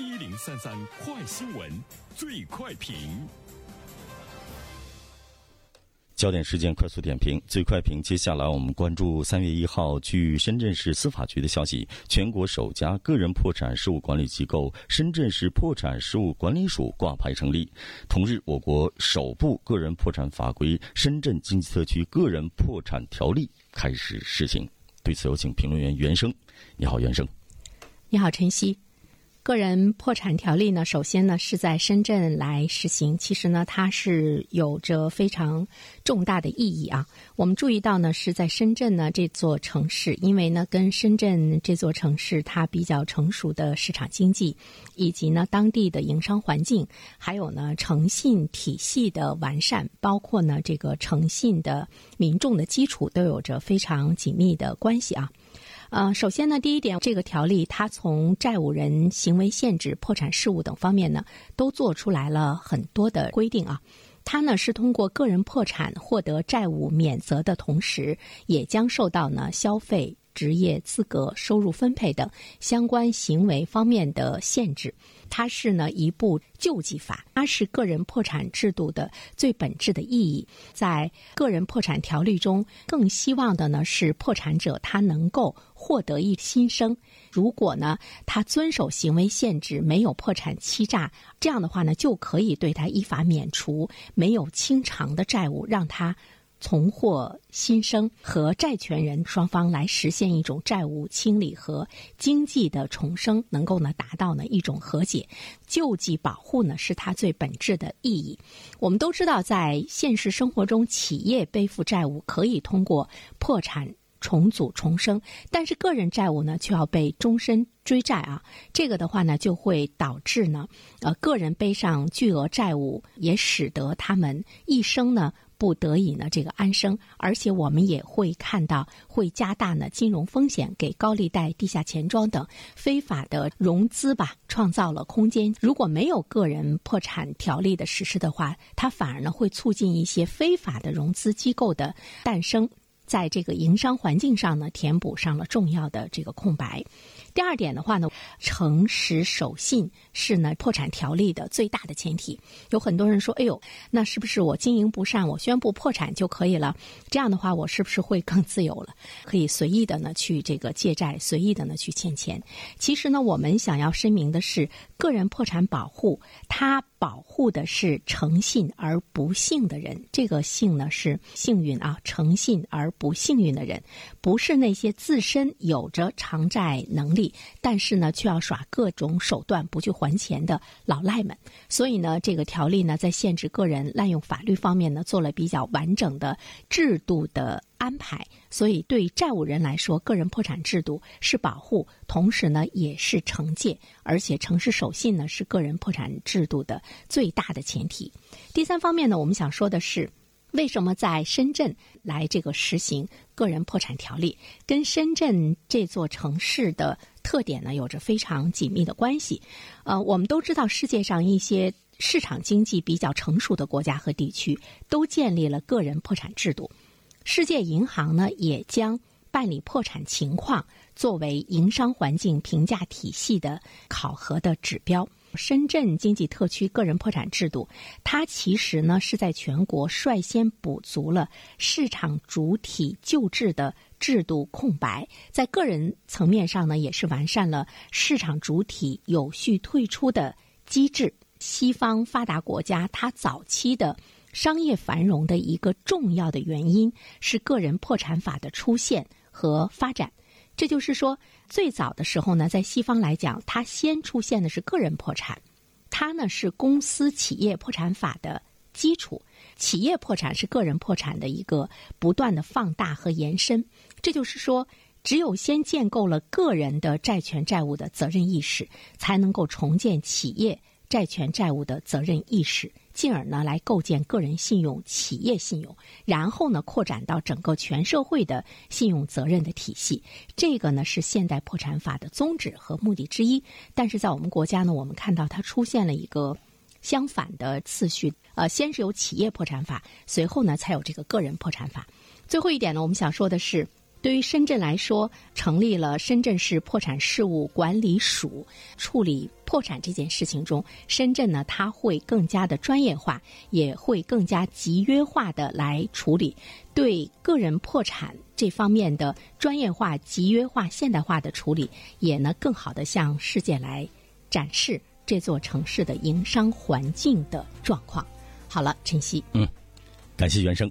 一零三三快新闻，最快评。焦点事件快速点评，最快评。接下来我们关注三月一号，据深圳市司法局的消息，全国首家个人破产事务管理机构——深圳市破产事务管理署挂牌成立。同日，我国首部个人破产法规《深圳经济特区个人破产条例》开始施行。对此，有请评论员袁生。你好，袁生。你好，晨曦。个人破产条例呢，首先呢是在深圳来实行。其实呢，它是有着非常重大的意义啊。我们注意到呢，是在深圳呢这座城市，因为呢跟深圳这座城市它比较成熟的市场经济，以及呢当地的营商环境，还有呢诚信体系的完善，包括呢这个诚信的民众的基础，都有着非常紧密的关系啊。呃，首先呢，第一点，这个条例它从债务人行为限制、破产事务等方面呢，都做出来了很多的规定啊。它呢是通过个人破产获得债务免责的同时，也将受到呢消费。职业资格、收入分配等相关行为方面的限制，它是呢一部救济法，它是个人破产制度的最本质的意义。在个人破产条例中，更希望的呢是破产者他能够获得一新生。如果呢他遵守行为限制，没有破产欺诈，这样的话呢就可以对他依法免除没有清偿的债务，让他。重获新生，和债权人双方来实现一种债务清理和经济的重生，能够呢达到呢一种和解、救济、保护呢是它最本质的意义。我们都知道，在现实生活中，企业背负债务可以通过破产重组重生，但是个人债务呢却要被终身追债啊。这个的话呢，就会导致呢，呃，个人背上巨额债务，也使得他们一生呢。不得已呢，这个安生，而且我们也会看到，会加大呢金融风险，给高利贷、地下钱庄等非法的融资吧，创造了空间。如果没有个人破产条例的实施的话，它反而呢会促进一些非法的融资机构的诞生，在这个营商环境上呢填补上了重要的这个空白。第二点的话呢，诚实守信是呢破产条例的最大的前提。有很多人说：“哎呦，那是不是我经营不善，我宣布破产就可以了？这样的话，我是不是会更自由了？可以随意的呢去这个借债，随意的呢去欠钱？其实呢，我们想要声明的是，个人破产保护它。”保护的是诚信而不幸的人，这个幸呢是幸运啊，诚信而不幸运的人，不是那些自身有着偿债能力，但是呢却要耍各种手段不去还钱的老赖们。所以呢，这个条例呢在限制个人滥用法律方面呢做了比较完整的制度的。安排，所以对债务人来说，个人破产制度是保护，同时呢也是惩戒，而且诚实守信呢是个人破产制度的最大的前提。第三方面呢，我们想说的是，为什么在深圳来这个实行个人破产条例，跟深圳这座城市的特点呢有着非常紧密的关系。呃，我们都知道，世界上一些市场经济比较成熟的国家和地区都建立了个人破产制度。世界银行呢，也将办理破产情况作为营商环境评价体系的考核的指标。深圳经济特区个人破产制度，它其实呢是在全国率先补足了市场主体救治的制度空白，在个人层面上呢，也是完善了市场主体有序退出的机制。西方发达国家，它早期的。商业繁荣的一个重要的原因是个人破产法的出现和发展。这就是说，最早的时候呢，在西方来讲，它先出现的是个人破产，它呢是公司企业破产法的基础。企业破产是个人破产的一个不断的放大和延伸。这就是说，只有先建构了个人的债权债务的责任意识，才能够重建企业债权债务的责任意识。进而呢，来构建个人信用、企业信用，然后呢，扩展到整个全社会的信用责任的体系。这个呢，是现代破产法的宗旨和目的之一。但是在我们国家呢，我们看到它出现了一个相反的次序。呃，先是有企业破产法，随后呢，才有这个个人破产法。最后一点呢，我们想说的是。对于深圳来说，成立了深圳市破产事务管理署，处理破产这件事情中，深圳呢，它会更加的专业化，也会更加集约化的来处理对个人破产这方面的专业化、集约化、现代化的处理，也呢更好的向世界来展示这座城市的营商环境的状况。好了，晨曦，嗯，感谢袁生。